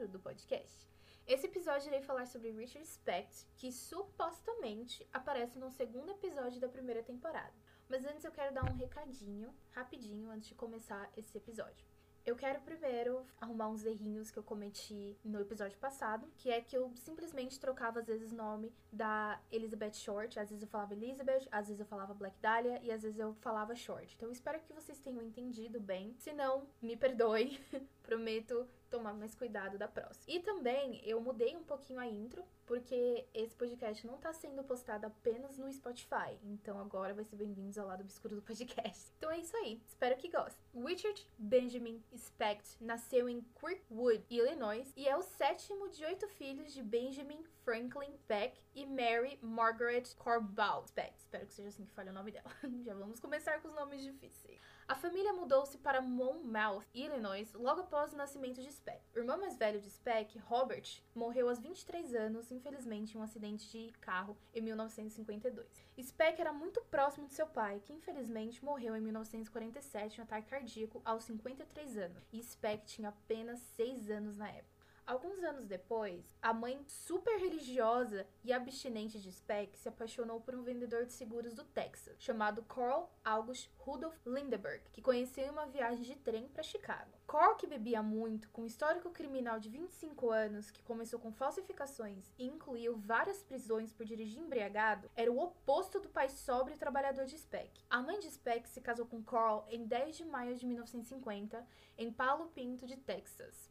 obscuro do podcast. Esse episódio irei falar sobre Richard Specht, que supostamente aparece no segundo episódio da primeira temporada. Mas antes eu quero dar um recadinho, rapidinho, antes de começar esse episódio. Eu quero primeiro arrumar uns errinhos que eu cometi no episódio passado, que é que eu simplesmente trocava às vezes o nome da Elizabeth Short, às vezes eu falava Elizabeth, às vezes eu falava Black Dahlia e às vezes eu falava Short. Então espero que vocês tenham entendido bem. Se não, me perdoe. Prometo tomar mais cuidado da próxima. E também eu mudei um pouquinho a intro, porque esse podcast não tá sendo postado apenas no Spotify. Então agora vai ser bem-vindos ao lado obscuro do podcast. Então é isso aí. Espero que gostem. Richard Benjamin Specht nasceu em Kirkwood, Illinois, e é o sétimo de oito filhos de Benjamin Franklin Beck e Mary Margaret Corball Specht. Espero que seja assim que fale o nome dela. Já vamos começar com os nomes difíceis. A família mudou-se para Monmouth, Illinois, logo após o nascimento de Speck. O irmão mais velho de Speck, Robert, morreu aos 23 anos, infelizmente, em um acidente de carro em 1952. Speck era muito próximo de seu pai, que infelizmente morreu em 1947 em um ataque cardíaco aos 53 anos, e Speck tinha apenas 6 anos na época. Alguns anos depois, a mãe super religiosa e abstinente de Speck se apaixonou por um vendedor de seguros do Texas, chamado Carl August Rudolph Lindeberg, que conheceu em uma viagem de trem para Chicago. Carl, que bebia muito, com um histórico criminal de 25 anos, que começou com falsificações e incluiu várias prisões por dirigir embriagado, era o oposto do pai sóbrio e trabalhador de Speck. A mãe de Speck se casou com Carl em 10 de maio de 1950, em Palo Pinto, de Texas.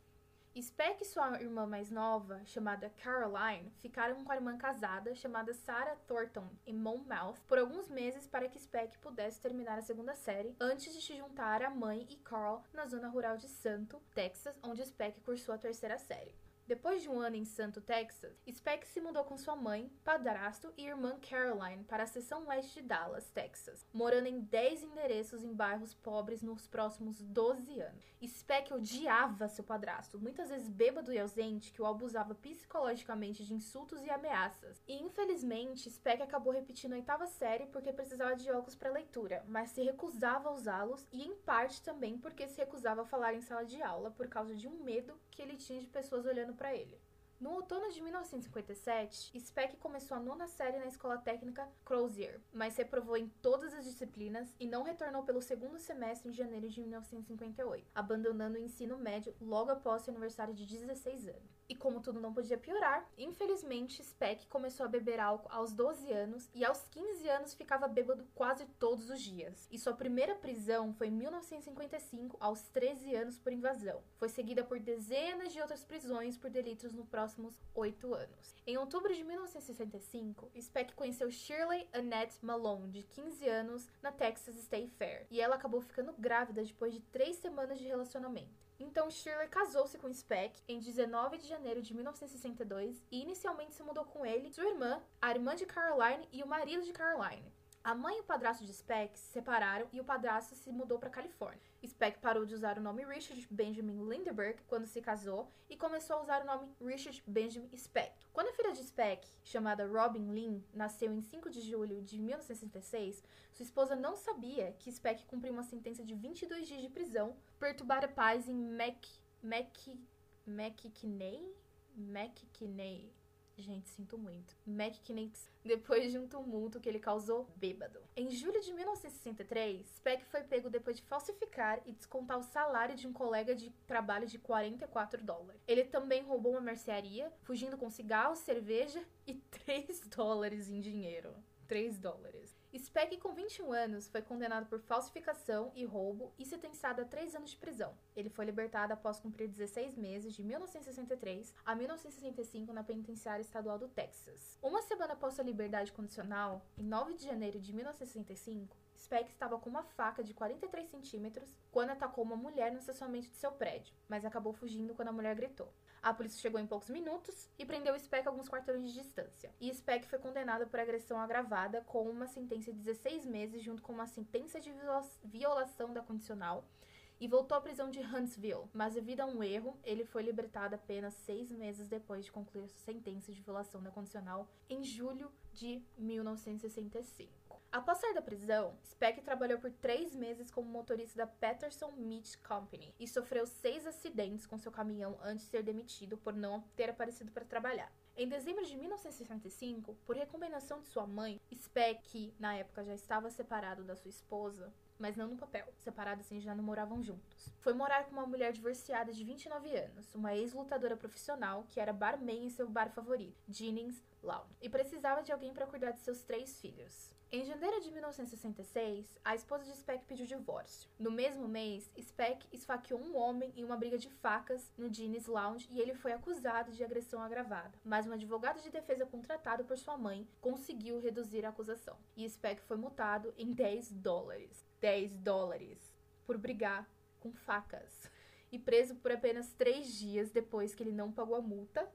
Speck e sua irmã mais nova, chamada Caroline, ficaram com a irmã casada, chamada Sarah Thornton, em Monmouth, por alguns meses para que Speck pudesse terminar a segunda série, antes de se juntar à mãe e Carl na zona rural de Santo, Texas, onde Speck cursou a terceira série. Depois de um ano em Santo, Texas, Speck se mudou com sua mãe, padrasto e irmã Caroline para a seção leste de Dallas, Texas, morando em 10 endereços em bairros pobres nos próximos 12 anos. Speck odiava seu padrasto, muitas vezes bêbado e ausente, que o abusava psicologicamente de insultos e ameaças. E infelizmente, Speck acabou repetindo a oitava série porque precisava de óculos para leitura, mas se recusava a usá-los e em parte também porque se recusava a falar em sala de aula por causa de um medo que ele tinha de pessoas olhando para ele. No outono de 1957, Speck começou a nona série na escola técnica Crozier, mas reprovou em todas as disciplinas e não retornou pelo segundo semestre em janeiro de 1958, abandonando o ensino médio logo após seu aniversário de 16 anos. E como tudo não podia piorar, infelizmente Speck começou a beber álcool aos 12 anos e aos 15 anos ficava bêbado quase todos os dias. E sua primeira prisão foi em 1955, aos 13 anos por invasão. Foi seguida por dezenas de outras prisões por delitos nos próximos oito anos. Em outubro de 1965, Speck conheceu Shirley Annette Malone, de 15 anos, na Texas State Fair, e ela acabou ficando grávida depois de três semanas de relacionamento. Então Shirley casou-se com Speck em 19 de janeiro de 1962 e inicialmente se mudou com ele, sua irmã, a irmã de Caroline e o marido de Caroline. A mãe e o padrasto de Speck se separaram e o padrasto se mudou para Califórnia. Speck parou de usar o nome Richard Benjamin Lindeberg quando se casou e começou a usar o nome Richard Benjamin Speck. Quando a filha de Speck, chamada Robin Lynn, nasceu em 5 de julho de 1966, sua esposa não sabia que Speck cumpriu uma sentença de 22 dias de prisão por perturbar a paz em Mac... Mac... McKinney? McKinney. Gente, sinto muito. McKinney, depois de um tumulto que ele causou bêbado. Em julho de 1963, Speck foi pego depois de falsificar e descontar o salário de um colega de trabalho de 44 dólares. Ele também roubou uma mercearia, fugindo com cigarros, cerveja e 3 dólares em dinheiro. 3 dólares. Speck, com 21 anos, foi condenado por falsificação e roubo e sentenciado a 3 anos de prisão. Ele foi libertado após cumprir 16 meses, de 1963 a 1965, na penitenciária estadual do Texas. Uma semana após sua liberdade condicional, em 9 de janeiro de 1965, Speck estava com uma faca de 43 centímetros quando atacou uma mulher no estacionamento de seu prédio, mas acabou fugindo quando a mulher gritou. A polícia chegou em poucos minutos e prendeu Speck a alguns quarteirões de distância. E Speck foi condenado por agressão agravada com uma sentença de 16 meses junto com uma sentença de violação da condicional e voltou à prisão de Huntsville, mas devido a um erro, ele foi libertado apenas seis meses depois de concluir sua sentença de violação da condicional em julho de 1965. Após sair da prisão, Speck trabalhou por três meses como motorista da Patterson Meat Company e sofreu seis acidentes com seu caminhão antes de ser demitido por não ter aparecido para trabalhar. Em dezembro de 1965, por recomendação de sua mãe, Speck, que na época já estava separado da sua esposa, mas não no papel. Separados assim já não moravam juntos. Foi morar com uma mulher divorciada de 29 anos, uma ex-lutadora profissional que era barman em seu bar favorito, Jennings E precisava de alguém para cuidar de seus três filhos. Em janeiro de 1966, a esposa de Speck pediu divórcio. No mesmo mês, Speck esfaqueou um homem em uma briga de facas no Jean's Lounge e ele foi acusado de agressão agravada. Mas um advogado de defesa contratado por sua mãe conseguiu reduzir a acusação. E Speck foi multado em 10 dólares. 10 dólares por brigar com facas. E preso por apenas três dias depois que ele não pagou a multa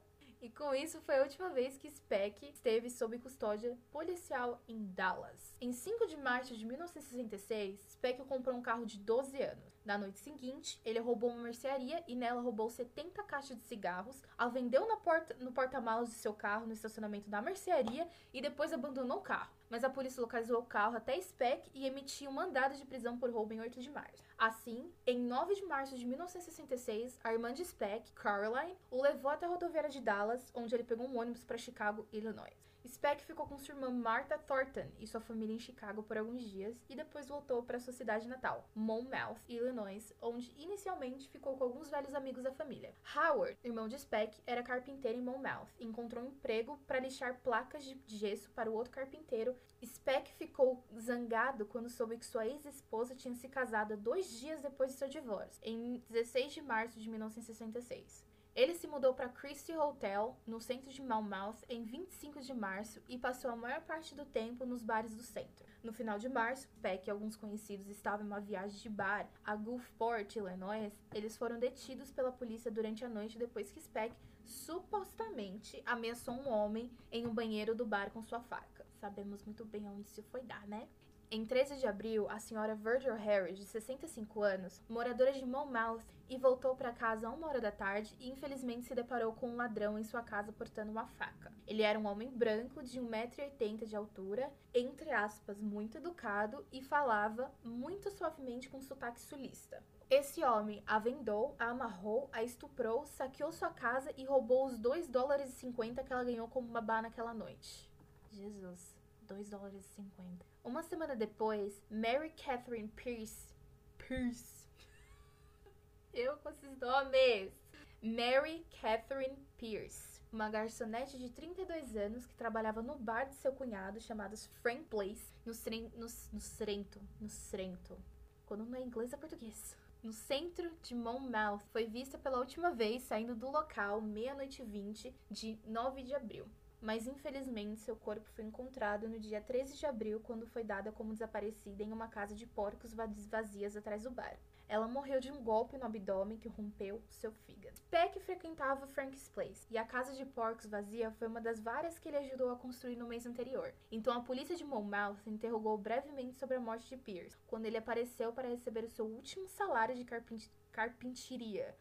e com isso foi a última vez que Speck esteve sob custódia policial em Dallas. Em 5 de março de 1966, Speck comprou um carro de 12 anos. Na noite seguinte, ele roubou uma mercearia e nela roubou 70 caixas de cigarros, a vendeu na porta, no porta-malas de seu carro no estacionamento da mercearia e depois abandonou o carro. Mas a polícia localizou o carro até Speck e emitiu um mandado de prisão por roubo em 8 de março. Assim, em 9 de março de 1966, a irmã de Speck, Caroline, o levou até a rodoviária de Dallas, onde ele pegou um ônibus para Chicago, Illinois. Speck ficou com sua irmã Martha Thornton e sua família em Chicago por alguns dias e depois voltou para sua cidade natal, Monmouth, Illinois, onde inicialmente ficou com alguns velhos amigos da família. Howard, irmão de Speck, era carpinteiro em Monmouth e encontrou um emprego para lixar placas de gesso para o outro carpinteiro. Speck ficou zangado quando soube que sua ex-esposa tinha se casado dois dias depois de seu divórcio, em 16 de março de 1966. Ele se mudou para Christie Hotel, no centro de Monmouth, em 25 de março e passou a maior parte do tempo nos bares do centro. No final de março, Peck e alguns conhecidos estavam em uma viagem de bar a Gulfport, Illinois. Eles foram detidos pela polícia durante a noite depois que Speck supostamente ameaçou um homem em um banheiro do bar com sua faca. Sabemos muito bem onde isso foi dar, né? Em 13 de abril, a senhora Virgil Harris, de 65 anos, moradora de Monmouth, e voltou para casa a uma hora da tarde e infelizmente se deparou com um ladrão em sua casa portando uma faca. Ele era um homem branco de 1,80m de altura, entre aspas, muito educado e falava muito suavemente com sotaque sulista. Esse homem a vendou, a amarrou, a estuprou, saqueou sua casa e roubou os 2 dólares e 50 que ela ganhou como babá naquela noite. Jesus. 2 dólares e 50. Uma semana depois, Mary Catherine Pierce. Pierce. Eu com esses nomes. Mary Catherine Pierce, uma garçonete de 32 anos que trabalhava no bar de seu cunhado chamado Frank Place, no, no, no Srento. No Srento. Quando não é inglês, é português. No centro de Monmouth, foi vista pela última vez saindo do local meia-noite 20 de 9 de abril mas infelizmente seu corpo foi encontrado no dia 13 de abril, quando foi dada como desaparecida em uma casa de porcos vazias atrás do bar. Ela morreu de um golpe no abdômen que rompeu seu fígado. Peck frequentava Frank's Place e a casa de porcos vazia foi uma das várias que ele ajudou a construir no mês anterior. Então a polícia de Monmouth interrogou brevemente sobre a morte de Pierce, quando ele apareceu para receber o seu último salário de carpint carpintaria.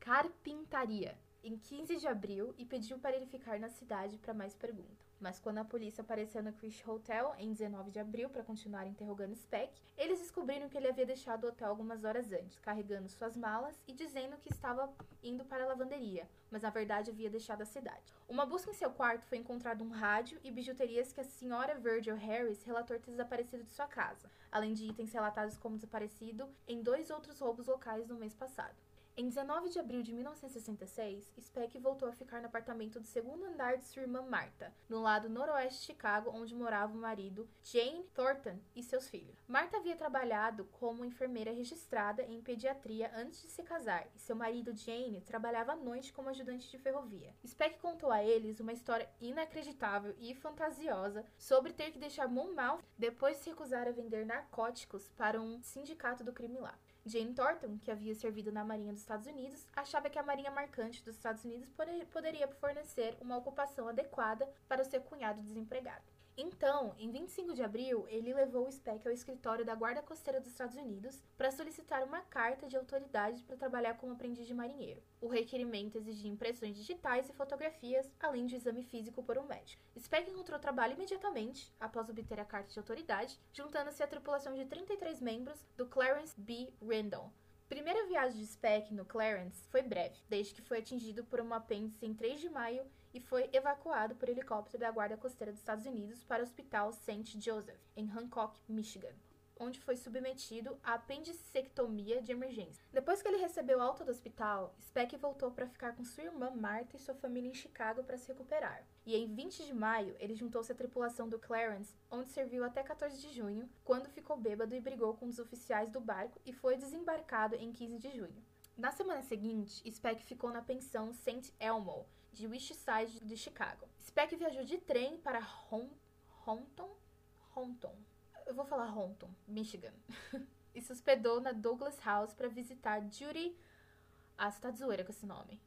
Carpintaria em 15 de abril e pediu para ele ficar na cidade para mais perguntas. Mas quando a polícia apareceu no Christie Hotel em 19 de abril para continuar interrogando Speck, eles descobriram que ele havia deixado o hotel algumas horas antes, carregando suas malas e dizendo que estava indo para a lavanderia, mas na verdade havia deixado a cidade. Uma busca em seu quarto foi encontrado um rádio e bijuterias que a senhora Virgil Harris relatou ter desaparecido de sua casa, além de itens relatados como desaparecido em dois outros roubos locais no mês passado. Em 19 de abril de 1966, Speck voltou a ficar no apartamento do segundo andar de sua irmã Martha, no lado noroeste de Chicago, onde morava o marido Jane Thornton e seus filhos. Martha havia trabalhado como enfermeira registrada em pediatria antes de se casar, e seu marido Jane trabalhava à noite como ajudante de ferrovia. Speck contou a eles uma história inacreditável e fantasiosa sobre ter que deixar Monmouth depois de se recusar a vender narcóticos para um sindicato do crime lá. Jane Thornton, que havia servido na Marinha dos Estados Unidos, achava que a Marinha Marcante dos Estados Unidos poderia fornecer uma ocupação adequada para o seu cunhado desempregado. Então, em 25 de abril, ele levou o Speck ao escritório da Guarda Costeira dos Estados Unidos para solicitar uma carta de autoridade para trabalhar como aprendiz de marinheiro. O requerimento exigia impressões digitais e fotografias, além de exame físico por um médico. Speck encontrou trabalho imediatamente, após obter a carta de autoridade, juntando-se à tripulação de 33 membros do Clarence B. Randall, Primeira viagem de Speck no Clarence foi breve, desde que foi atingido por uma apêndice em 3 de maio e foi evacuado por helicóptero da Guarda Costeira dos Estados Unidos para o Hospital St. Joseph, em Hancock, Michigan onde foi submetido à apendicectomia de emergência. Depois que ele recebeu alta do hospital, Speck voltou para ficar com sua irmã Martha e sua família em Chicago para se recuperar. E em 20 de maio, ele juntou-se à tripulação do Clarence, onde serviu até 14 de junho, quando ficou bêbado e brigou com os oficiais do barco e foi desembarcado em 15 de junho. Na semana seguinte, Speck ficou na pensão St. Elmo, de West Side de Chicago. Speck viajou de trem para Hon Honton, Honton, eu vou falar Honton, Michigan, e se hospedou na Douglas House para visitar Judy. Ah, você tá de zoeira com esse nome.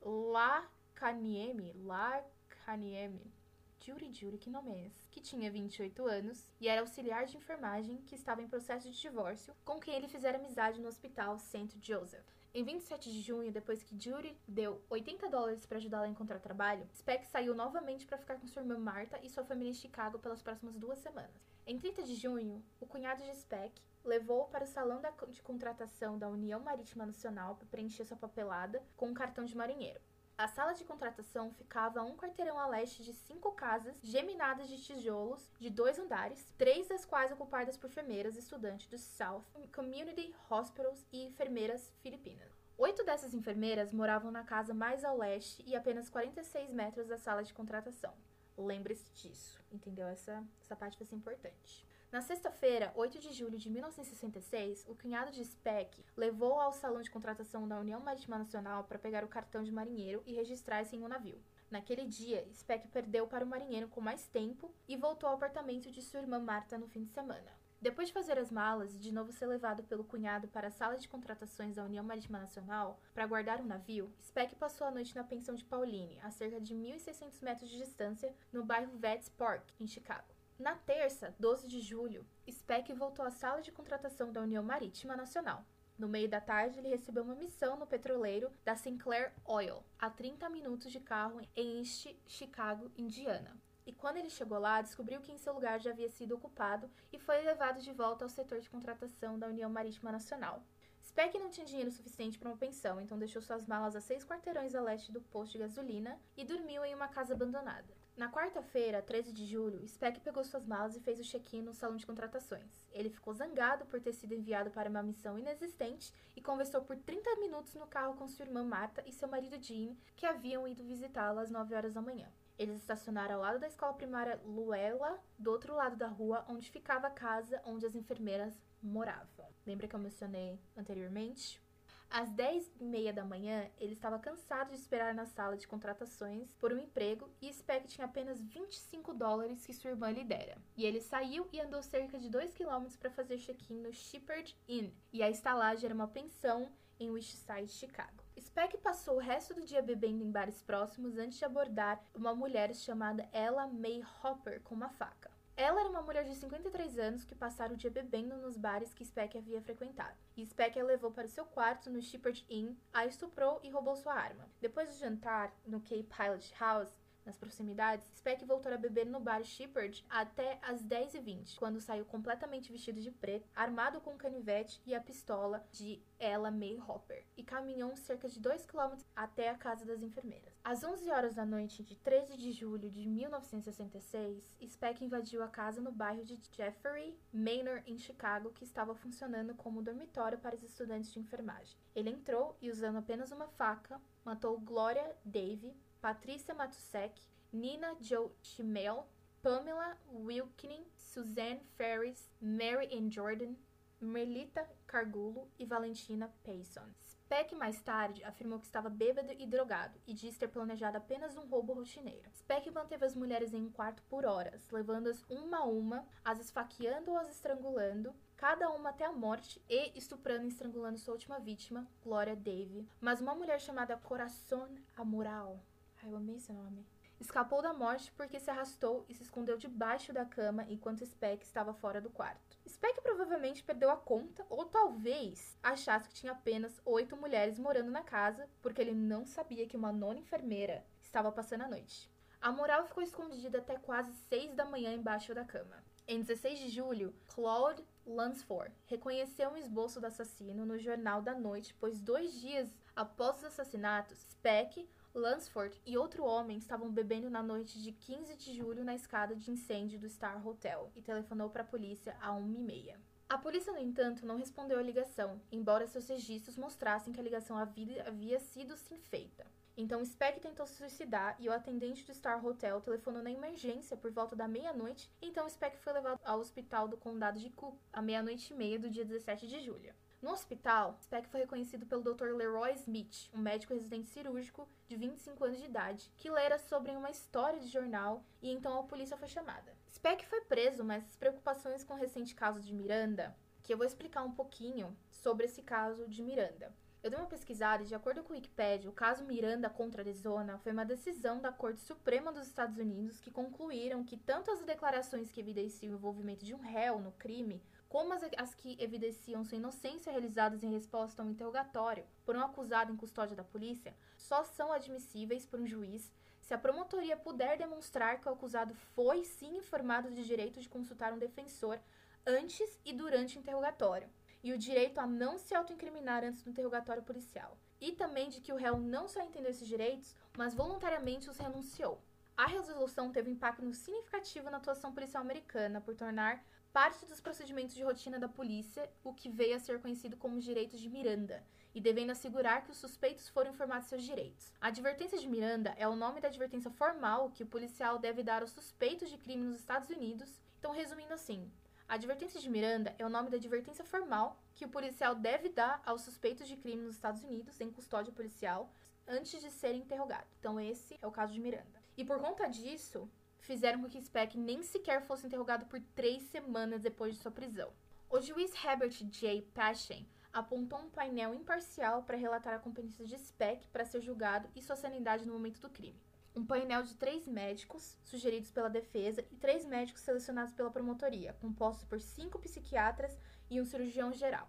La Canieme, La Canieme. Judy Judy, que nome é esse? Que tinha 28 anos e era auxiliar de enfermagem que estava em processo de divórcio, com quem ele fizera amizade no hospital St. Joseph. Em 27 de junho, depois que Judy deu 80 dólares para ajudá-la a encontrar trabalho, Speck saiu novamente para ficar com sua irmã Marta e sua família em Chicago pelas próximas duas semanas. Em 30 de junho, o cunhado de Speck levou-o para o salão de contratação da União Marítima Nacional para preencher sua papelada com um cartão de marinheiro. A sala de contratação ficava a um quarteirão a leste de cinco casas geminadas de tijolos de dois andares, três das quais ocupadas por enfermeiras estudantes do South Community Hospitals e enfermeiras filipinas. Oito dessas enfermeiras moravam na casa mais ao leste e apenas 46 metros da sala de contratação. Lembre-se disso, entendeu? Essa, essa parte vai ser importante. Na sexta-feira, 8 de julho de 1966, o cunhado de Speck levou ao salão de contratação da União Marítima Nacional para pegar o cartão de marinheiro e registrar-se em um navio. Naquele dia, Speck perdeu para o marinheiro com mais tempo e voltou ao apartamento de sua irmã Marta no fim de semana. Depois de fazer as malas e de novo ser levado pelo cunhado para a sala de contratações da União Marítima Nacional para guardar um navio, Speck passou a noite na pensão de Pauline, a cerca de 1.600 metros de distância, no bairro Vets Park, em Chicago. Na terça, 12 de julho, Speck voltou à sala de contratação da União Marítima Nacional. No meio da tarde, ele recebeu uma missão no petroleiro da Sinclair Oil, a 30 minutos de carro em East Chicago, Indiana. E quando ele chegou lá, descobriu que em seu lugar já havia sido ocupado e foi levado de volta ao setor de contratação da União Marítima Nacional. Speck não tinha dinheiro suficiente para uma pensão, então deixou suas malas a seis quarteirões a leste do posto de gasolina e dormiu em uma casa abandonada. Na quarta-feira, 13 de julho, Speck pegou suas malas e fez o check-in no salão de contratações. Ele ficou zangado por ter sido enviado para uma missão inexistente e conversou por 30 minutos no carro com sua irmã Marta e seu marido Jean, que haviam ido visitá-la às 9 horas da manhã. Eles estacionaram ao lado da escola primária Luella, do outro lado da rua, onde ficava a casa onde as enfermeiras moravam. Lembra que eu mencionei anteriormente? Às 10 e meia da manhã, ele estava cansado de esperar na sala de contratações por um emprego e Speck tinha apenas 25 dólares que sua irmã lhe dera. E ele saiu e andou cerca de 2 quilômetros para fazer check-in no Shepherd Inn, e a estalagem era uma pensão em Westside, Chicago. Speck passou o resto do dia bebendo em bares próximos antes de abordar uma mulher chamada Ella May Hopper com uma faca. Ela era uma mulher de 53 anos que passara o dia bebendo nos bares que Speck havia frequentado. E Speck a levou para seu quarto no Shepherd Inn, a estuprou e roubou sua arma. Depois de jantar no Cape Pilot House, nas proximidades, Speck voltou a beber no bar Shepherd até as 10h20, quando saiu completamente vestido de preto, armado com um canivete e a pistola de Ella May Hopper, e caminhou cerca de 2 km até a casa das enfermeiras. Às 11 horas da noite de 13 de julho de 1966, Speck invadiu a casa no bairro de Jeffrey Manor, em Chicago, que estava funcionando como dormitório para os estudantes de enfermagem. Ele entrou e, usando apenas uma faca, matou Gloria Davy, Patrícia Matusek, Nina Joe Schimel, Pamela Wilkening, Suzanne Ferris, Mary Ann Jordan, Melita Cargulo e Valentina Payson. Speck mais tarde afirmou que estava bêbado e drogado e disse ter planejado apenas um roubo rotineiro. Speck manteve as mulheres em um quarto por horas, levando-as uma a uma, as esfaqueando ou as estrangulando, cada uma até a morte e estuprando e estrangulando sua última vítima, Gloria Davy. Mas uma mulher chamada Coração Amoral, ai eu amei esse nome, escapou da morte porque se arrastou e se escondeu debaixo da cama enquanto Speck estava fora do quarto. Speck provavelmente perdeu a conta ou talvez achasse que tinha apenas oito mulheres morando na casa porque ele não sabia que uma nona enfermeira estava passando a noite. A moral ficou escondida até quase seis da manhã embaixo da cama. Em 16 de julho, Claude Lunsford reconheceu um esboço do assassino no Jornal da Noite, pois dois dias após os assassinatos, Speck, Lunsford e outro homem estavam bebendo na noite de 15 de julho na escada de incêndio do Star Hotel e telefonou para a polícia a 1h30. A polícia, no entanto, não respondeu à ligação, embora seus registros mostrassem que a ligação havia sido sim feita. Então Speck tentou se suicidar e o atendente do Star Hotel telefonou na emergência por volta da meia-noite, então Speck foi levado ao hospital do condado de Cook à meia-noite e meia do dia 17 de julho. No hospital, Speck foi reconhecido pelo Dr. Leroy Smith, um médico residente cirúrgico de 25 anos de idade, que lera sobre uma história de jornal e então a polícia foi chamada. Speck foi preso, mas as preocupações com o recente caso de Miranda, que eu vou explicar um pouquinho sobre esse caso de Miranda. Eu dei uma pesquisada e, de acordo com o Wikipedia, o caso Miranda contra Arizona foi uma decisão da Corte Suprema dos Estados Unidos que concluíram que tanto as declarações que evidenciam o envolvimento de um réu no crime, como as, as que evidenciam sua inocência realizadas em resposta a um interrogatório por um acusado em custódia da polícia, só são admissíveis por um juiz se a promotoria puder demonstrar que o acusado foi sim informado de direito de consultar um defensor antes e durante o interrogatório e o direito a não se autoincriminar antes do interrogatório policial, e também de que o réu não só entendeu esses direitos, mas voluntariamente os renunciou. A resolução teve impacto significativo na atuação policial americana por tornar parte dos procedimentos de rotina da polícia o que veio a ser conhecido como os direitos de Miranda, e devendo assegurar que os suspeitos foram informados seus direitos. A advertência de Miranda é o nome da advertência formal que o policial deve dar aos suspeitos de crime nos Estados Unidos. Então, resumindo assim, a advertência de Miranda é o nome da advertência formal que o policial deve dar aos suspeitos de crime nos Estados Unidos em custódia policial antes de ser interrogado. Então esse é o caso de Miranda. E por conta disso, fizeram com que Speck nem sequer fosse interrogado por três semanas depois de sua prisão. O juiz Herbert J. Pashen apontou um painel imparcial para relatar a competência de Speck para ser julgado e sua sanidade no momento do crime um painel de três médicos sugeridos pela defesa e três médicos selecionados pela promotoria, compostos por cinco psiquiatras e um cirurgião geral.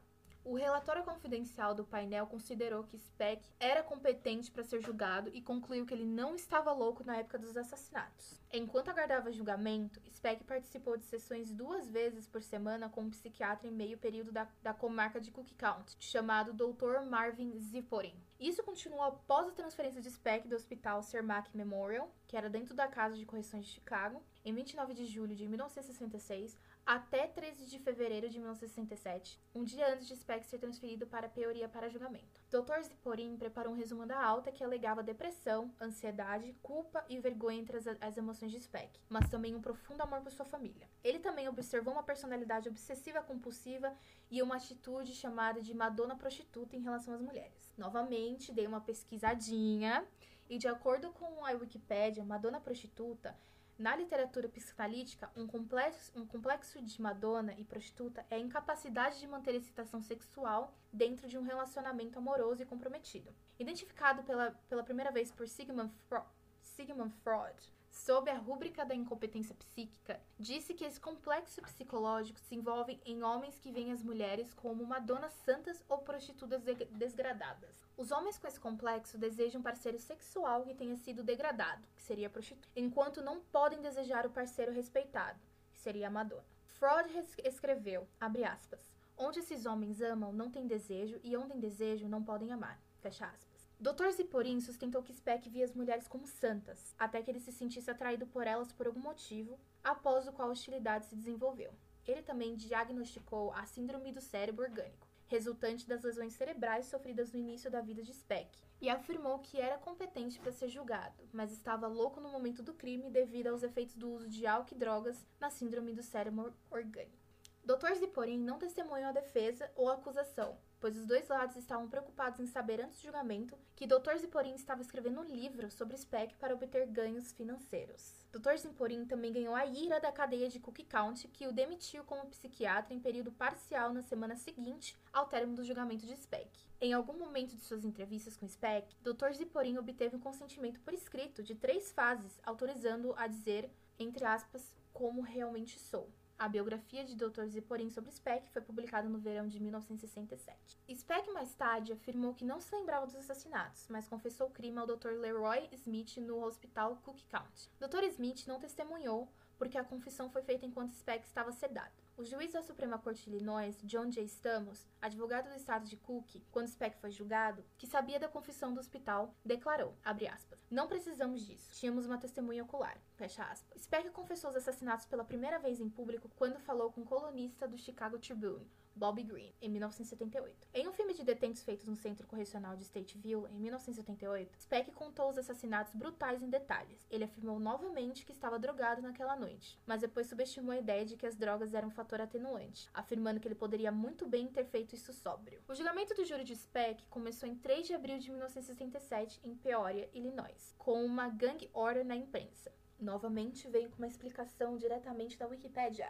O relatório confidencial do painel considerou que Speck era competente para ser julgado e concluiu que ele não estava louco na época dos assassinatos. Enquanto aguardava julgamento, Speck participou de sessões duas vezes por semana com um psiquiatra em meio período da, da comarca de Cook County, chamado Dr. Marvin Ziporin. Isso continuou após a transferência de Speck do Hospital Cermak Memorial, que era dentro da Casa de Correções de Chicago, em 29 de julho de 1966, até 13 de fevereiro de 1967, um dia antes de Speck ser transferido para Peoria para julgamento. Dr. Ziporin preparou um resumo da alta que alegava depressão, ansiedade, culpa e vergonha entre as, as emoções de Speck, mas também um profundo amor por sua família. Ele também observou uma personalidade obsessiva compulsiva e uma atitude chamada de Madonna prostituta em relação às mulheres. Novamente, dei uma pesquisadinha e de acordo com a Wikipédia, Madonna prostituta na literatura psicanalítica, um complexo, um complexo de Madonna e prostituta é a incapacidade de manter excitação sexual dentro de um relacionamento amoroso e comprometido. Identificado pela, pela primeira vez por Sigmund, Fro Sigmund Freud, sob a rúbrica da incompetência psíquica, disse que esse complexo psicológico se envolve em homens que veem as mulheres como madonas santas ou prostitutas desgradadas. Os homens com esse complexo desejam um parceiro sexual que tenha sido degradado, que seria prostituta, enquanto não podem desejar o parceiro respeitado, que seria a Madonna. Freud escreveu, abre aspas, onde esses homens amam não tem desejo e onde tem desejo não podem amar, fecha aspas. Dr. Ziporin sustentou que Speck via as mulheres como santas, até que ele se sentisse atraído por elas por algum motivo, após o qual a hostilidade se desenvolveu. Ele também diagnosticou a síndrome do cérebro orgânico, resultante das lesões cerebrais sofridas no início da vida de Speck, e afirmou que era competente para ser julgado, mas estava louco no momento do crime devido aos efeitos do uso de álcool e drogas na síndrome do cérebro orgânico. Dr. Ziporin não testemunhou a defesa ou a acusação, pois os dois lados estavam preocupados em saber antes do julgamento que Dr. Ziporin estava escrevendo um livro sobre SPEC para obter ganhos financeiros. Dr. Ziporin também ganhou a ira da cadeia de Cook County, que o demitiu como psiquiatra em período parcial na semana seguinte ao término do julgamento de SPEC. Em algum momento de suas entrevistas com SPEC, Dr. Ziporin obteve um consentimento por escrito de três fases, autorizando-o a dizer, entre aspas, como realmente sou. A biografia de Dr. Ziporin sobre Speck foi publicada no verão de 1967. Speck mais tarde afirmou que não se lembrava dos assassinatos, mas confessou o crime ao Dr. Leroy Smith no hospital Cook County. Dr. Smith não testemunhou porque a confissão foi feita enquanto Speck estava sedado. O juiz da Suprema Corte de Illinois, John J. Stamos, advogado do estado de Cook, quando Speck foi julgado, que sabia da confissão do hospital, declarou, aspas, não precisamos disso. Tínhamos uma testemunha ocular, fecha aspas. Speck confessou os assassinatos pela primeira vez em público quando falou com um colunista do Chicago Tribune, Bobby Green, em 1978. Em um filme de detentos feito no Centro Correcional de Stateville, em 1978, Speck contou os assassinatos brutais em detalhes. Ele afirmou novamente que estava drogado naquela noite, mas depois subestimou a ideia de que as drogas eram um fator atenuante, afirmando que ele poderia muito bem ter feito isso sóbrio. O julgamento do júri de Speck começou em 3 de abril de 1977 em Peoria, Illinois, com uma gang order na imprensa. Novamente veio com uma explicação diretamente da Wikipédia.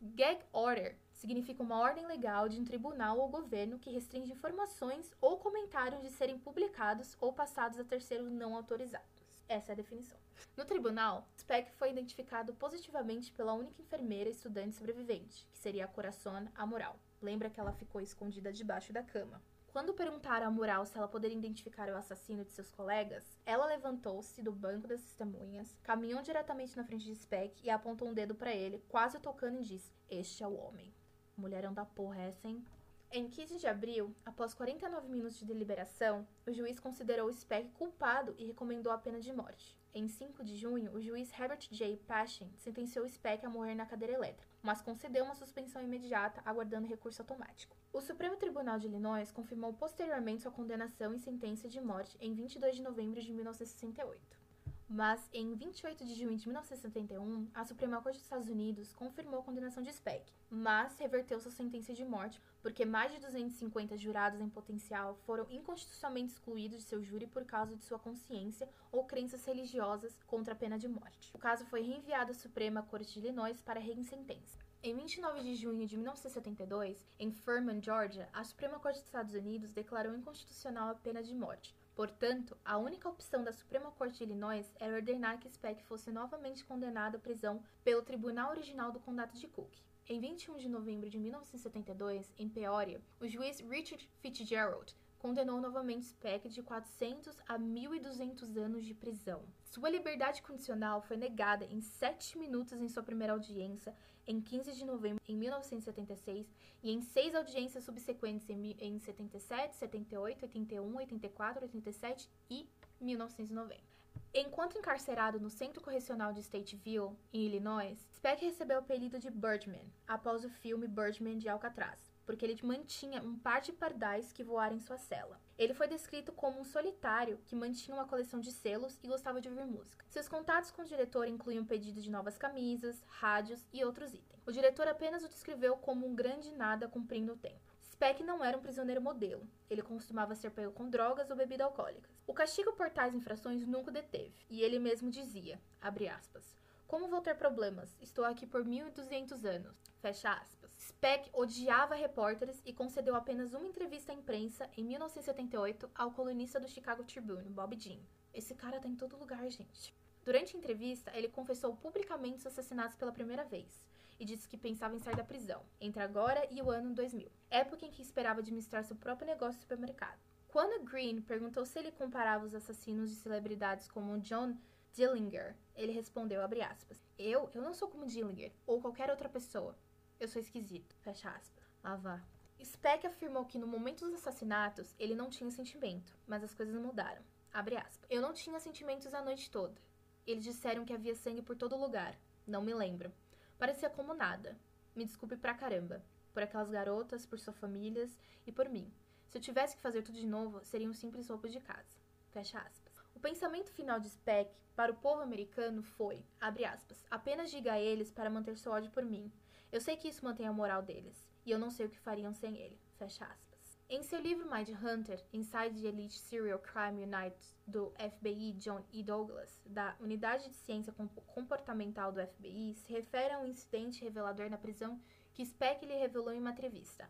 Gag order significa uma ordem legal de um tribunal ou governo que restringe informações ou comentários de serem publicados ou passados a terceiros não autorizados. Essa é a definição. No tribunal, Speck foi identificado positivamente pela única enfermeira estudante sobrevivente, que seria a Coração Amoral. Lembra que ela ficou escondida debaixo da cama. Quando perguntaram a Mural se ela poderia identificar o assassino de seus colegas, ela levantou-se do banco das testemunhas, caminhou diretamente na frente de Speck e apontou um dedo para ele, quase tocando e disse: Este é o homem. Mulherão da porra essa, hein? Em 15 de abril, após 49 minutos de deliberação, o juiz considerou Speck culpado e recomendou a pena de morte. Em 5 de junho, o juiz Herbert J. Pashin sentenciou Speck a morrer na cadeira elétrica, mas concedeu uma suspensão imediata, aguardando recurso automático. O Supremo Tribunal de Illinois confirmou posteriormente sua condenação e sentença de morte em 22 de novembro de 1968. Mas, em 28 de junho de 1971, a Suprema Corte dos Estados Unidos confirmou a condenação de Speck, mas reverteu sua sentença de morte porque mais de 250 jurados em potencial foram inconstitucionalmente excluídos de seu júri por causa de sua consciência ou crenças religiosas contra a pena de morte. O caso foi reenviado à Suprema Corte de Illinois para reinsentença. Em 29 de junho de 1972, em Furman, Georgia, a Suprema Corte dos Estados Unidos declarou inconstitucional a pena de morte, Portanto, a única opção da Suprema Corte de Illinois era ordenar que Speck fosse novamente condenado à prisão pelo Tribunal Original do Condado de Cook. Em 21 de novembro de 1972, em Peoria, o juiz Richard Fitzgerald condenou novamente Speck de 400 a 1.200 anos de prisão. Sua liberdade condicional foi negada em 7 minutos em sua primeira audiência em 15 de novembro de 1976 e em seis audiências subsequentes em, em 77, 78, 81, 84, 87 e 1990. Enquanto encarcerado no Centro Correcional de Stateville, em Illinois, Speck recebeu o apelido de Birdman após o filme Birdman de Alcatraz porque ele mantinha um par de pardais que voaram em sua cela. Ele foi descrito como um solitário que mantinha uma coleção de selos e gostava de ouvir música. Seus contatos com o diretor incluíam pedido de novas camisas, rádios e outros itens. O diretor apenas o descreveu como um grande nada cumprindo o tempo. Speck não era um prisioneiro modelo. Ele costumava ser pego com drogas ou bebidas alcoólicas. O castigo por tais infrações nunca o deteve, e ele mesmo dizia, aspas, como vou ter problemas? Estou aqui por 1200 anos. Fecha aspas. Speck odiava repórteres e concedeu apenas uma entrevista à imprensa em 1978 ao colunista do Chicago Tribune, Bob Jean. Esse cara tá em todo lugar, gente. Durante a entrevista, ele confessou publicamente os assassinatos pela primeira vez e disse que pensava em sair da prisão entre agora e o ano 2000, época em que esperava administrar seu próprio negócio de supermercado. Quando Green perguntou se ele comparava os assassinos de celebridades como John Dillinger. Ele respondeu, aspas, eu, eu não sou como Dillinger, ou qualquer outra pessoa. Eu sou esquisito, fecha aspas. Lá vá. Speck afirmou que no momento dos assassinatos ele não tinha sentimento, mas as coisas mudaram. Abre aspas. Eu não tinha sentimentos a noite toda. Eles disseram que havia sangue por todo lugar. Não me lembro. Parecia como nada. Me desculpe pra caramba. Por aquelas garotas, por suas famílias e por mim. Se eu tivesse que fazer tudo de novo, seria um simples roubo de casa. Fecha aspas. O pensamento final de Speck para o povo americano foi, abre aspas, apenas diga a eles para manter seu ódio por mim. Eu sei que isso mantém a moral deles, e eu não sei o que fariam sem ele. Fecha aspas. Em seu livro Mind Hunter, Inside the Elite Serial Crime Unit do FBI John E. Douglas, da Unidade de Ciência Comportamental do FBI, se refere a um incidente revelador na prisão que Speck lhe revelou em uma entrevista.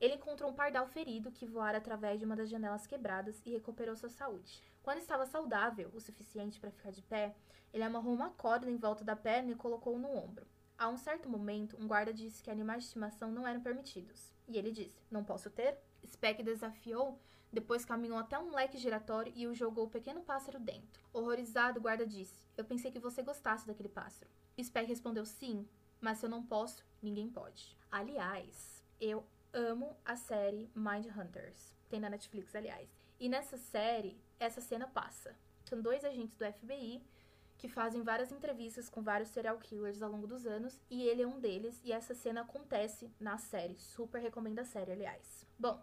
Ele encontrou um pardal ferido que voara através de uma das janelas quebradas e recuperou sua saúde. Quando estava saudável o suficiente para ficar de pé, ele amarrou uma corda em volta da perna e colocou-o no ombro. A um certo momento, um guarda disse que animais de estimação não eram permitidos. E ele disse: Não posso ter? Speck desafiou, depois caminhou até um leque giratório e o jogou o pequeno pássaro dentro. Horrorizado, o guarda disse: Eu pensei que você gostasse daquele pássaro. Speck respondeu: Sim, mas se eu não posso, ninguém pode. Aliás, eu amo a série Mind Hunters. Tem na Netflix, aliás. E nessa série, essa cena passa. São dois agentes do FBI que fazem várias entrevistas com vários serial killers ao longo dos anos, e ele é um deles, e essa cena acontece na série. Super recomendo a série, aliás. Bom,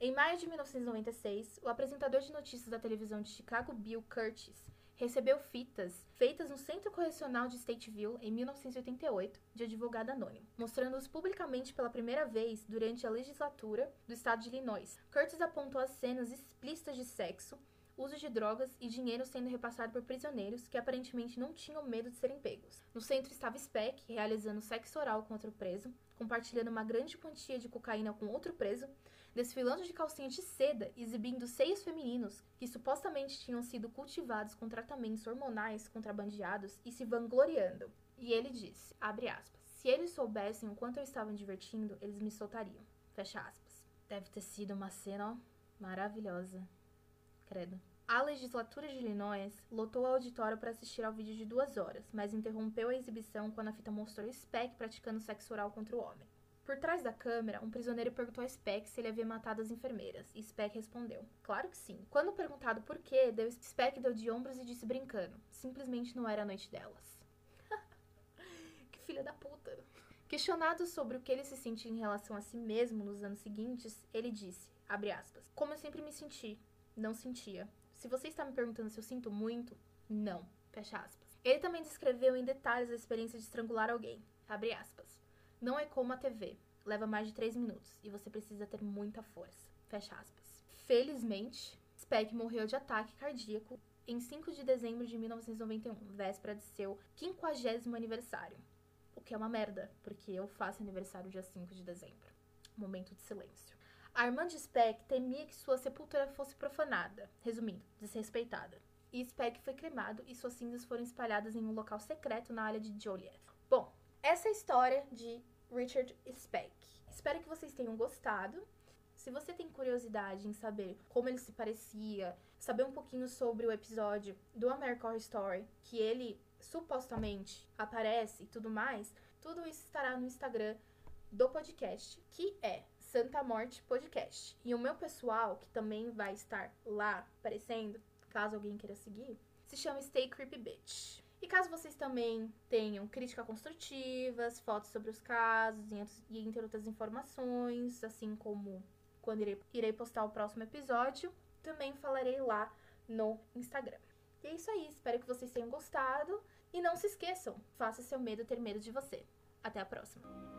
em maio de 1996, o apresentador de notícias da televisão de Chicago, Bill Curtis, recebeu fitas feitas no Centro Correcional de Stateville em 1988 de advogado anônimo, mostrando-os publicamente pela primeira vez durante a legislatura do estado de Illinois. Curtis apontou as cenas explícitas de sexo uso de drogas e dinheiro sendo repassado por prisioneiros que aparentemente não tinham medo de serem pegos. No centro estava Speck, realizando sexo oral com outro preso, compartilhando uma grande quantia de cocaína com outro preso, desfilando de calcinha de seda, exibindo seios femininos que supostamente tinham sido cultivados com tratamentos hormonais contrabandeados e se vangloriando. E ele disse, abre aspas, se eles soubessem o quanto eu estava me divertindo, eles me soltariam. Fecha aspas. Deve ter sido uma cena ó, maravilhosa. Credo. A legislatura de Illinois lotou o auditório para assistir ao vídeo de duas horas, mas interrompeu a exibição quando a fita mostrou Speck praticando sexo oral contra o homem. Por trás da câmera, um prisioneiro perguntou a Speck se ele havia matado as enfermeiras, e Speck respondeu: Claro que sim. Quando perguntado por quê, deu Speck deu de ombros e disse brincando: Simplesmente não era a noite delas. que filha da puta. Questionado sobre o que ele se sentia em relação a si mesmo nos anos seguintes, ele disse, aspas, como eu sempre me senti, não sentia. Se você está me perguntando se eu sinto muito, não. Fecha aspas. Ele também descreveu em detalhes a experiência de estrangular alguém. Abre aspas. Não é como a TV. Leva mais de 3 minutos e você precisa ter muita força. Fecha aspas. Felizmente, Speck morreu de ataque cardíaco em 5 de dezembro de 1991, véspera de seu 50 aniversário. O que é uma merda, porque eu faço aniversário dia 5 de dezembro. Momento de silêncio. A irmã de Speck temia que sua sepultura fosse profanada, resumindo, desrespeitada. E Speck foi cremado e suas cinzas foram espalhadas em um local secreto na área de Joliet. Bom, essa é a história de Richard Speck. Espero que vocês tenham gostado. Se você tem curiosidade em saber como ele se parecia, saber um pouquinho sobre o episódio do American Horror Story, que ele supostamente aparece e tudo mais, tudo isso estará no Instagram do podcast, que é Santa Morte Podcast. E o meu pessoal, que também vai estar lá aparecendo, caso alguém queira seguir, se chama Stay Creepy Bitch. E caso vocês também tenham críticas construtivas, fotos sobre os casos e entre outras informações, assim como quando irei, irei postar o próximo episódio, também falarei lá no Instagram. E é isso aí, espero que vocês tenham gostado. E não se esqueçam, faça seu medo ter medo de você. Até a próxima!